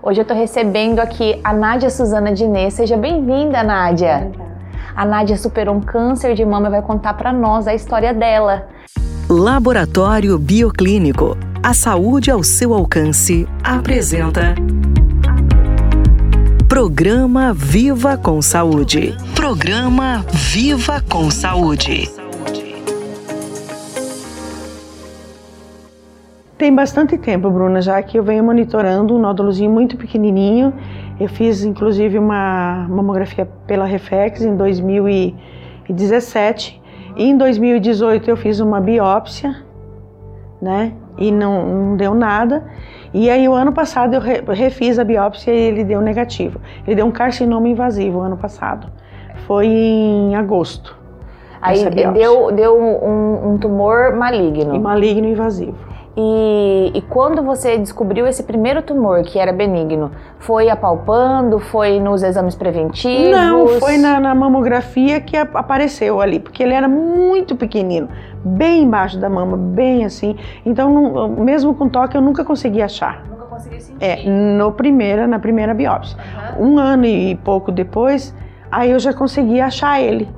Hoje eu tô recebendo aqui a Nádia Suzana Dinê. Seja bem-vinda, Nádia. A Nádia superou um câncer de mama e vai contar para nós a história dela. Laboratório Bioclínico. A saúde ao seu alcance. Apresenta. Programa Viva com Saúde. Programa Viva com Saúde. Tem bastante tempo, Bruna, já que eu venho monitorando um nódulozinho muito pequenininho. Eu fiz, inclusive, uma mamografia pela Reflex em 2017. E em 2018 eu fiz uma biópsia, né? E não, não deu nada. E aí o ano passado eu refiz a biópsia e ele deu negativo. Ele deu um carcinoma invasivo ano passado. Foi em agosto. Aí deu, deu um, um tumor maligno. E maligno invasivo. E, e, quando você descobriu esse primeiro tumor, que era benigno, foi apalpando, foi nos exames preventivos? Não, foi na, na mamografia que apareceu ali, porque ele era muito pequenino, bem embaixo da mama, bem assim. Então, não, mesmo com toque, eu nunca consegui achar. Nunca consegui sentir? É, no primeira, na primeira biópsia. Uhum. Um ano e pouco depois, aí eu já consegui achar ele.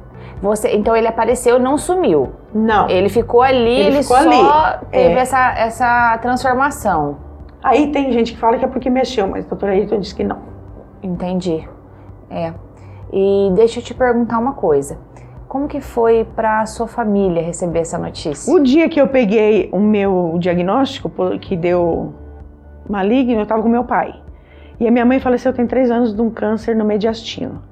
Você, então ele apareceu, não sumiu. Não. Ele ficou ali, ele, ele ficou só ali. teve é. essa, essa transformação. Aí tem gente que fala que é porque mexeu, mas a doutora Ayrton disse que não. Entendi. É. E deixa eu te perguntar uma coisa. Como que foi para sua família receber essa notícia? O dia que eu peguei o meu diagnóstico, que deu maligno, eu estava com meu pai. E a minha mãe faleceu tem três anos de um câncer no mediastino.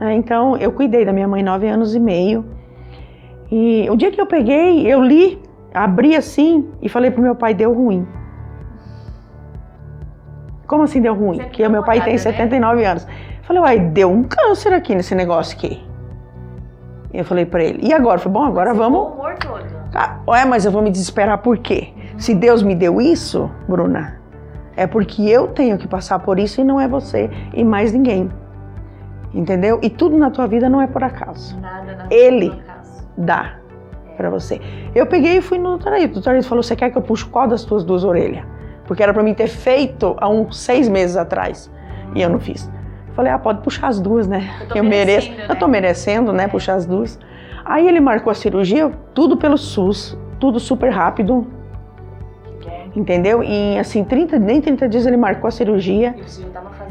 É, então eu cuidei da minha mãe nove anos e meio. E o dia que eu peguei, eu li, abri assim e falei pro meu pai: deu ruim. Como assim deu ruim? Porque o meu pai tem 79 né? anos. Eu falei, uai, deu um câncer aqui nesse negócio aqui. E eu falei para ele, e agora? Eu falei, bom, agora Você vamos. Humor todo. Ah, ué, mas eu vou me desesperar por quê? Uhum. Se Deus me deu isso, Bruna, é porque eu tenho que passar por isso e não é você e mais ninguém. Entendeu? E tudo na tua vida não é por acaso. Nada na Ele acaso. dá é. para você. Eu peguei e fui no doutor O doutor falou: Você quer que eu puxe qual das tuas duas orelhas? Porque era para mim ter feito há uns seis meses atrás. E eu não fiz. Falei: Ah, pode puxar as duas, né? Eu, eu mereço. Né? Eu tô merecendo, né? É. Puxar as duas. Aí ele marcou a cirurgia, tudo pelo SUS, tudo super rápido. Entendeu? Em assim, 30, nem 30 dias ele marcou a cirurgia. E você já estava fazendo.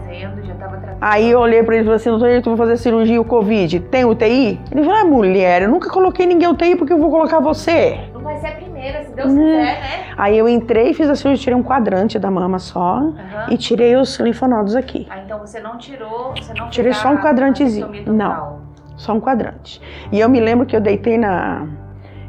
Aí eu olhei para ele e falei assim, doutor, tu vai fazer cirurgia o Covid, tem UTI? Ele falou, ah, mulher, eu nunca coloquei ninguém UTI porque eu vou colocar você. Não vai ser a primeira, se Deus hum. quiser, né? Aí eu entrei, fiz a cirurgia, tirei um quadrante da mama só uhum. e tirei os linfonodos aqui. Ah, então você não tirou, você não Tirei só um quadrantezinho. Não, só um quadrante. E eu me lembro que eu deitei na...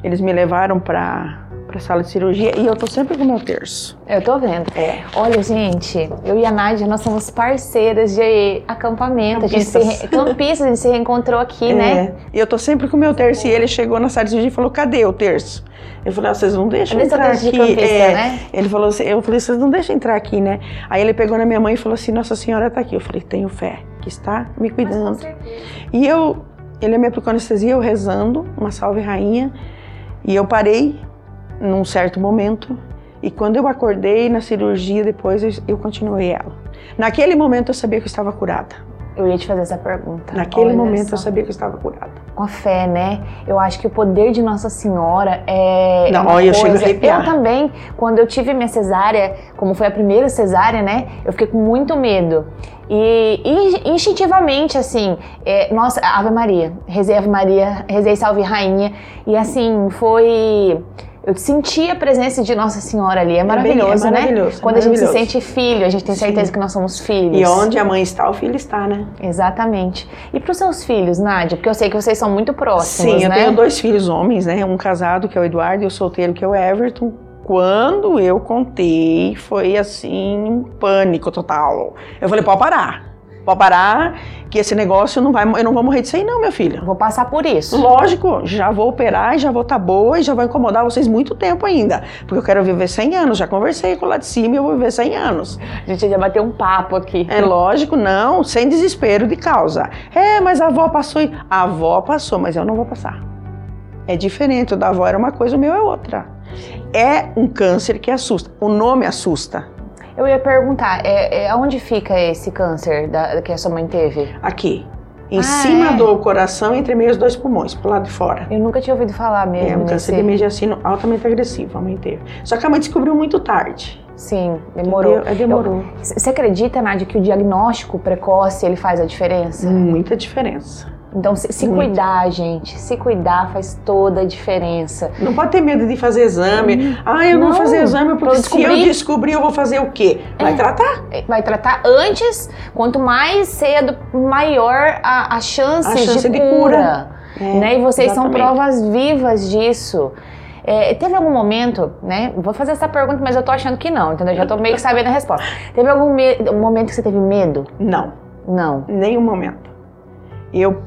Eles me levaram para para sala de cirurgia e eu tô sempre com o meu terço. Eu tô vendo. É. Olha, gente, eu e a Nádia, nós somos parceiras de acampamento. Campistas. A gente se, campistas, a gente se reencontrou aqui, é. né? E eu tô sempre com o meu terço e ele chegou na sala de cirurgia e falou, cadê o terço? Eu falei, ah, vocês não deixam entrar aqui. De campista, é. né? Ele falou assim, eu falei, vocês não deixam entrar aqui, né? Aí ele pegou na minha mãe e falou assim, Nossa Senhora tá aqui. Eu falei, tenho fé que está me cuidando. E eu, ele me aplicou anestesia, eu rezando, uma salve rainha. E eu parei num certo momento. E quando eu acordei na cirurgia, depois eu, continuei ela. Naquele momento eu sabia que eu estava curada. Eu ia te fazer essa pergunta. Naquele Olha momento só. eu sabia que eu estava curada. Com a fé, né? Eu acho que o poder de Nossa Senhora é. Não, olha, eu chego a arrepiar. Eu também, quando eu tive minha cesárea, como foi a primeira cesárea, né? Eu fiquei com muito medo. E, e instintivamente, assim, é, nossa, Ave Maria, rezei Ave Maria, rezei Salve Rainha. E assim, foi eu senti a presença de Nossa Senhora ali. É maravilhoso, é, bem, é maravilhoso né? Quando é maravilhoso. a gente se sente filho, a gente tem certeza Sim. que nós somos filhos. E onde a mãe está, o filho está, né? Exatamente. E para os seus filhos, Nádia? Porque eu sei que vocês são muito próximos, Sim, eu né? tenho dois filhos homens, né? Um casado, que é o Eduardo, e o solteiro, que é o Everton. Quando eu contei, foi assim, um pânico total. Eu falei, pode parar Pode parar, que esse negócio não vai, eu não vou morrer disso aí não, meu filho. Vou passar por isso. Lógico, já vou operar e já vou estar tá boa e já vou incomodar vocês muito tempo ainda. Porque eu quero viver 100 anos, já conversei com lá de cima e eu vou viver 100 anos. A gente já bateu um papo aqui. É lógico, não, sem desespero de causa. É, mas a avó passou e... A avó passou, mas eu não vou passar. É diferente, o da avó era uma coisa, o meu é outra. É um câncer que assusta. O nome assusta. Eu ia perguntar, é, é, onde fica esse câncer da, que a sua mãe teve? Aqui. Em ah, cima é? do coração, entre meio os dois pulmões, pro lado de fora. Eu nunca tinha ouvido falar mesmo. É um câncer de mediastino altamente agressivo, a mãe teve. Só que a mãe descobriu muito tarde. Sim, demorou. É, demorou. Você acredita, Nádia, que o diagnóstico precoce ele faz a diferença? Muita diferença. Então, se, se cuidar, gente, se cuidar faz toda a diferença. Não pode ter medo de fazer exame. Hum. Ah, eu não, não vou fazer exame porque se eu descobrir, eu vou fazer o quê? Vai é, tratar? Vai tratar antes. Quanto mais cedo, maior a, a, chance, a chance, de, de cura. cura. É, né? E vocês exatamente. são provas vivas disso. É, teve algum momento, né? Vou fazer essa pergunta, mas eu tô achando que não, entendeu? Já tô meio que sabendo a resposta. Teve algum momento que você teve medo? Não. Não. Nenhum momento. Eu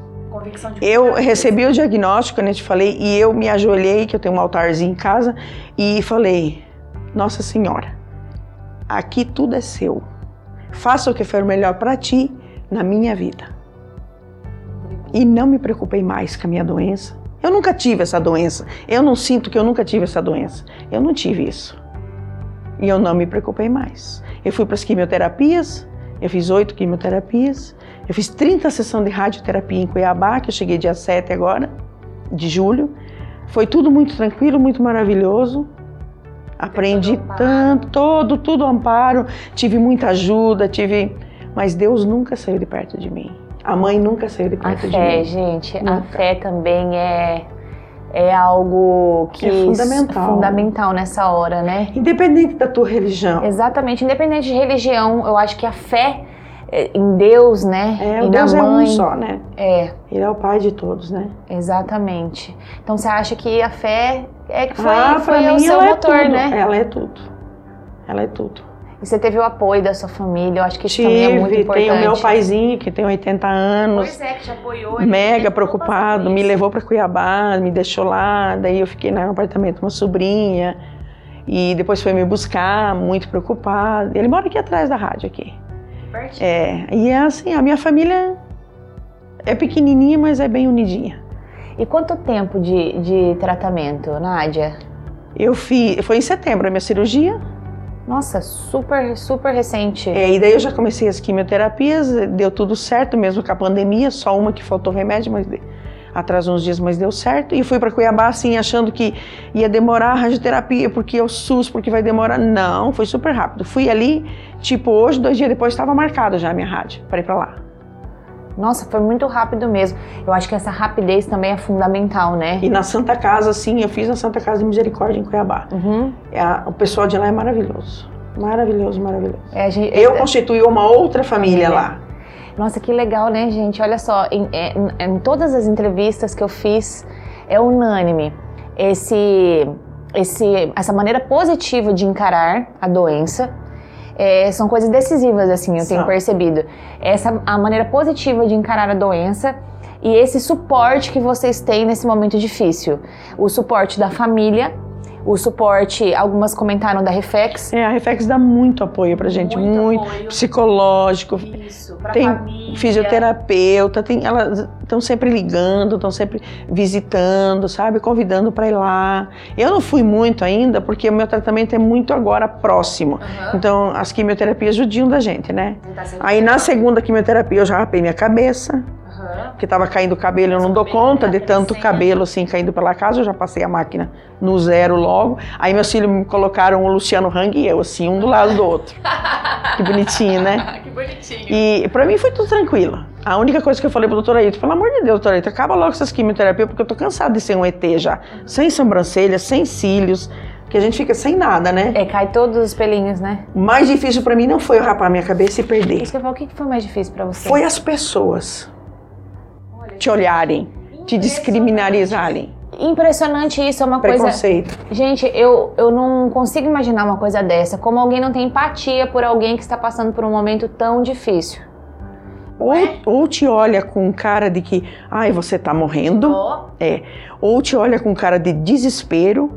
eu recebi o diagnóstico, eu te falei, e eu me ajoelhei, que eu tenho um altarzinho em casa, e falei: Nossa Senhora, aqui tudo é seu. Faça o que for melhor para ti na minha vida. E não me preocupei mais com a minha doença. Eu nunca tive essa doença. Eu não sinto que eu nunca tive essa doença. Eu não tive isso. E eu não me preocupei mais. Eu fui para as quimioterapias, eu fiz oito quimioterapias, eu fiz 30 sessões de radioterapia em Cuiabá, que eu cheguei dia 7 agora, de julho. Foi tudo muito tranquilo, muito maravilhoso. Aprendi tanto, todo, tudo amparo. Tive muita ajuda, tive. Mas Deus nunca saiu de perto de mim. A mãe nunca saiu de perto a de fé, mim. gente, nunca. a fé também é é algo que é fundamental. fundamental nessa hora, né? Independente da tua religião. Exatamente, independente de religião, eu acho que a fé é, em Deus, né? É, e Deus mãe. é um só, né? É. Ele é o pai de todos, né? Exatamente. Então você acha que a fé é que foi, ah, foi mim, o seu é motor, é né? Ela é tudo. Ela é tudo. E você teve o apoio da sua família, eu acho que isso Tive, também é muito importante. Tem o meu paizinho, que tem 80 anos. Pois é, que te apoiou. Mega preocupado, me levou para Cuiabá, me deixou lá, daí eu fiquei no apartamento com uma sobrinha. E depois foi me buscar, muito preocupado. Ele mora aqui atrás da rádio, aqui. Pertinho. É, e é assim, a minha família é pequenininha, mas é bem unidinha. E quanto tempo de, de tratamento, Nádia? Eu fiz, foi em setembro a minha cirurgia. Nossa, super, super recente. É, e daí eu já comecei as quimioterapias, deu tudo certo, mesmo com a pandemia, só uma que faltou remédio, mas atrasou uns dias, mas deu certo. E fui para Cuiabá, assim, achando que ia demorar a radioterapia, porque é o SUS, porque vai demorar. Não, foi super rápido. Fui ali, tipo, hoje, dois dias depois, estava marcado já a minha rádio para ir para lá. Nossa, foi muito rápido mesmo. Eu acho que essa rapidez também é fundamental, né? E na Santa Casa, sim, eu fiz na Santa Casa de Misericórdia em Cuiabá. Uhum. É, o pessoal de lá é maravilhoso. Maravilhoso, maravilhoso. É, gente, eu é, constituí uma outra família é. lá. Nossa, que legal, né, gente? Olha só, em, é, em, em todas as entrevistas que eu fiz, é unânime esse, esse, essa maneira positiva de encarar a doença. É, são coisas decisivas, assim, eu tenho percebido. Essa a maneira positiva de encarar a doença e esse suporte que vocês têm nesse momento difícil. O suporte da família, o suporte, algumas comentaram da Reflex. É, a Reflex dá muito apoio pra gente, muito, muito apoio. psicológico. Isso, pra tem família. fisioterapeuta, tem, elas estão sempre ligando, estão sempre visitando, sabe, convidando para ir lá. Eu não fui muito ainda porque o meu tratamento é muito agora próximo. Uhum. Então, as quimioterapias judiam da gente, né? Tá Aí na segunda quimioterapia eu já rapei minha cabeça. Porque estava caindo o cabelo, eu não dou conta de tanto cabelo assim caindo pela casa, eu já passei a máquina no zero logo. Aí meus filhos me colocaram o Luciano Hang e eu, assim, um do lado do outro. que bonitinho, né? que bonitinho. E para mim foi tudo tranquilo. A única coisa que eu falei pro doutor Ayrton, pelo amor de Deus, doutor Ayrton, acaba logo essas quimioterapias, porque eu tô cansado de ser um ET já. Sem sobrancelha, sem cílios que a gente fica sem nada, né? É, cai todos os pelinhos, né? O mais difícil para mim não foi eu rapar minha cabeça e perder. Isso que eu falo, o que foi mais difícil para você? Foi as pessoas te olharem, te descriminalizarem. Impressionante isso, é uma Preconceito. coisa. Gente, eu, eu não consigo imaginar uma coisa dessa. Como alguém não tem empatia por alguém que está passando por um momento tão difícil. Ou, ou te olha com cara de que, ai, você tá morrendo. Oh. É. Ou te olha com cara de desespero.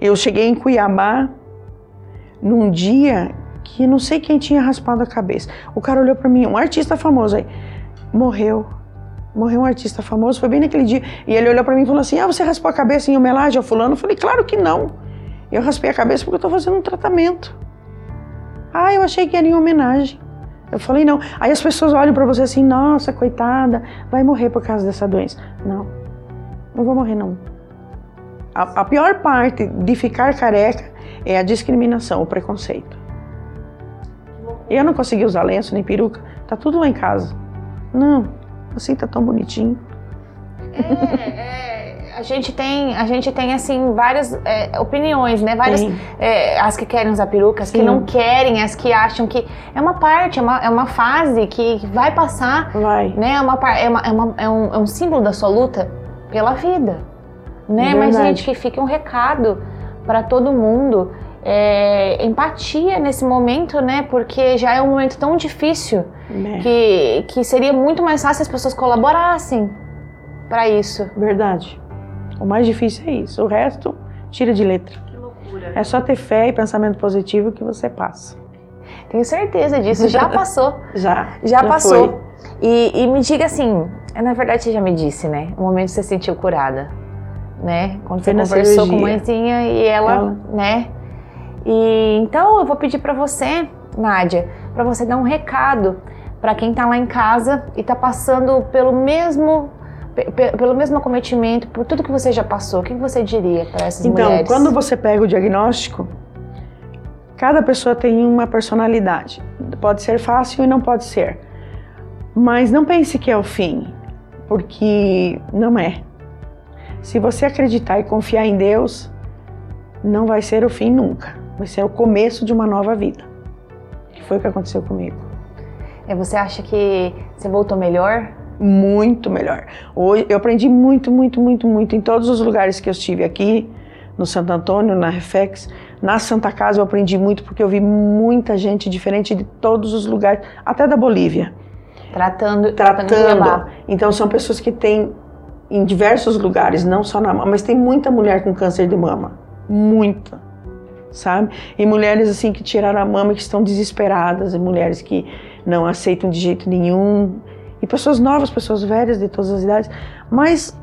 Eu cheguei em Cuiabá num dia que não sei quem tinha raspado a cabeça. O cara olhou para mim, um artista famoso aí, morreu morreu um artista famoso, foi bem naquele dia. E ele olhou para mim e falou assim: Ah, você raspou a cabeça em homenagem ao fulano? Eu falei: Claro que não. Eu raspei a cabeça porque eu estou fazendo um tratamento. Ah, eu achei que era em homenagem. Eu falei, não. Aí as pessoas olham para você assim, nossa, coitada, vai morrer por causa dessa doença. Não, não vou morrer, não. A, a pior parte de ficar careca é a discriminação, o preconceito. Eu não consegui usar lenço nem peruca, tá tudo lá em casa. Não, assim tá tão bonitinho. É, é, a gente tem, a gente tem assim várias é, opiniões, né? Várias, é, as que querem usar peruca, as Sim. que não querem, as que acham que é uma parte, é uma, é uma fase que vai passar, vai. né? É, uma, é, uma, é, uma, é, um, é um símbolo da sua luta pela vida, né? Mas gente, que fique um recado para todo mundo é, empatia nesse momento, né? Porque já é um momento tão difícil é. que, que seria muito mais fácil as pessoas colaborassem para isso. Verdade. O mais difícil é isso. O resto, tira de letra. Que loucura. É só ter fé e pensamento positivo que você passa. Tenho certeza disso. Já passou. já. Já, já passou. E, e, me diga assim, na verdade você já me disse, né? O momento que você se sentiu curada, né? Quando você conversou cirurgia. com a mãezinha e ela, ela, né? E então eu vou pedir para você, Nádia, para você dar um recado para quem está lá em casa e está passando pelo mesmo pelo mesmo acometimento, por tudo que você já passou, o que você diria para essas então, mulheres? Então, quando você pega o diagnóstico, cada pessoa tem uma personalidade. Pode ser fácil e não pode ser. Mas não pense que é o fim, porque não é. Se você acreditar e confiar em Deus, não vai ser o fim nunca vai ser o começo de uma nova vida. Que foi o que aconteceu comigo. E você acha que você voltou melhor? Muito melhor. Hoje eu aprendi muito, muito, muito, muito em todos os lugares que eu estive aqui, no Santo Antônio, na Reflex, na Santa Casa eu aprendi muito porque eu vi muita gente diferente de todos os lugares, até da Bolívia. Tratando, tratando. tratando então são pessoas que têm em diversos lugares, não só na mama, mas tem muita mulher com câncer de mama, muita sabe? E mulheres assim que tiraram a mama que estão desesperadas, e mulheres que não aceitam de jeito nenhum, e pessoas novas, pessoas velhas de todas as idades. Mas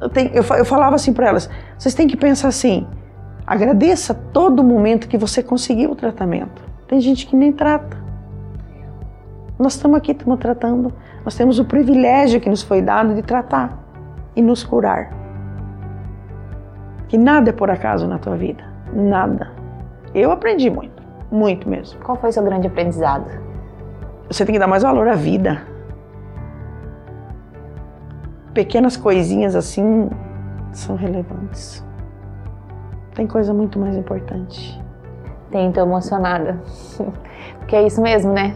eu, tenho, eu, eu falava assim para elas: vocês têm que pensar assim, agradeça todo momento que você conseguiu o tratamento. Tem gente que nem trata. Nós estamos aqui, estamos tratando. Nós temos o privilégio que nos foi dado de tratar e nos curar. Que nada é por acaso na tua vida. Nada. Eu aprendi muito, muito mesmo. Qual foi o seu grande aprendizado? Você tem que dar mais valor à vida. Pequenas coisinhas assim são relevantes. Tem coisa muito mais importante. Tem, tô emocionada. Porque é isso mesmo, né?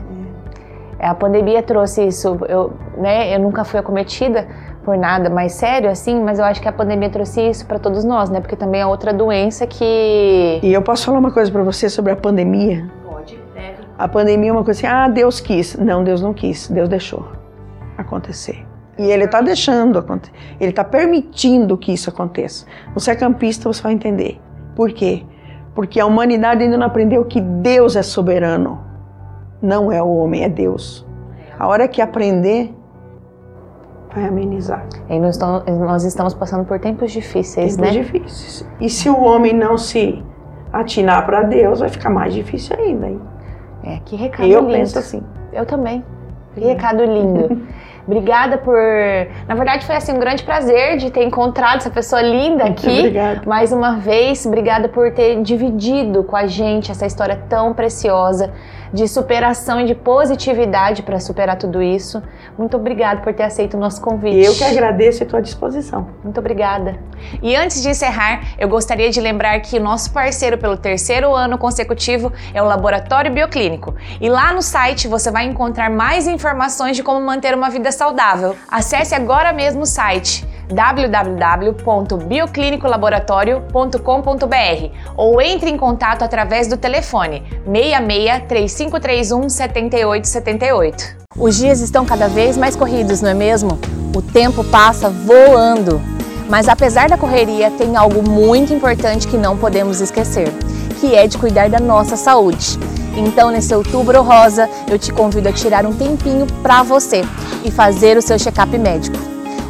É. A pandemia trouxe isso. Eu, né, eu nunca fui acometida por nada mais sério assim, mas eu acho que a pandemia trouxe isso para todos nós, né? Porque também é outra doença que. E eu posso falar uma coisa para você sobre a pandemia? Pode, deve. A pandemia é uma coisa assim, ah, Deus quis. Não, Deus não quis, Deus deixou acontecer. E ele está deixando acontecer. Ele está permitindo que isso aconteça. Você é campista, você vai entender. Por quê? Porque a humanidade ainda não aprendeu que Deus é soberano. Não é o homem, é Deus. A hora que aprender, vai amenizar. E nós estamos, nós estamos passando por tempos difíceis, tempos né? Difíceis. E se o homem não se atinar para Deus, vai ficar mais difícil ainda. Hein? É, que recado Eu lindo. Eu penso assim. Eu também. Que recado lindo. Obrigada por. Na verdade, foi assim um grande prazer de ter encontrado essa pessoa linda aqui. Obrigada. Mais uma vez, obrigada por ter dividido com a gente essa história tão preciosa de superação e de positividade para superar tudo isso. Muito obrigada por ter aceito o nosso convite. Eu que agradeço e estou à disposição. Muito obrigada. E antes de encerrar, eu gostaria de lembrar que o nosso parceiro pelo terceiro ano consecutivo é o Laboratório Bioclínico. E lá no site você vai encontrar mais informações de como manter uma vida saudável. Acesse agora mesmo o site www.bioclinicolaboratorio.com.br ou entre em contato através do telefone 66 3531 7878. Os dias estão cada vez mais corridos, não é mesmo? O tempo passa voando. Mas apesar da correria, tem algo muito importante que não podemos esquecer, que é de cuidar da nossa saúde. Então, nesse outubro rosa, eu te convido a tirar um tempinho para você e fazer o seu check-up médico.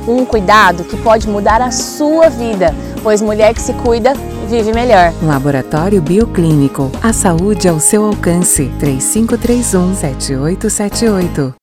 Um cuidado que pode mudar a sua vida, pois mulher que se cuida vive melhor. Laboratório Bioclínico. A saúde ao seu alcance. 3531 7878.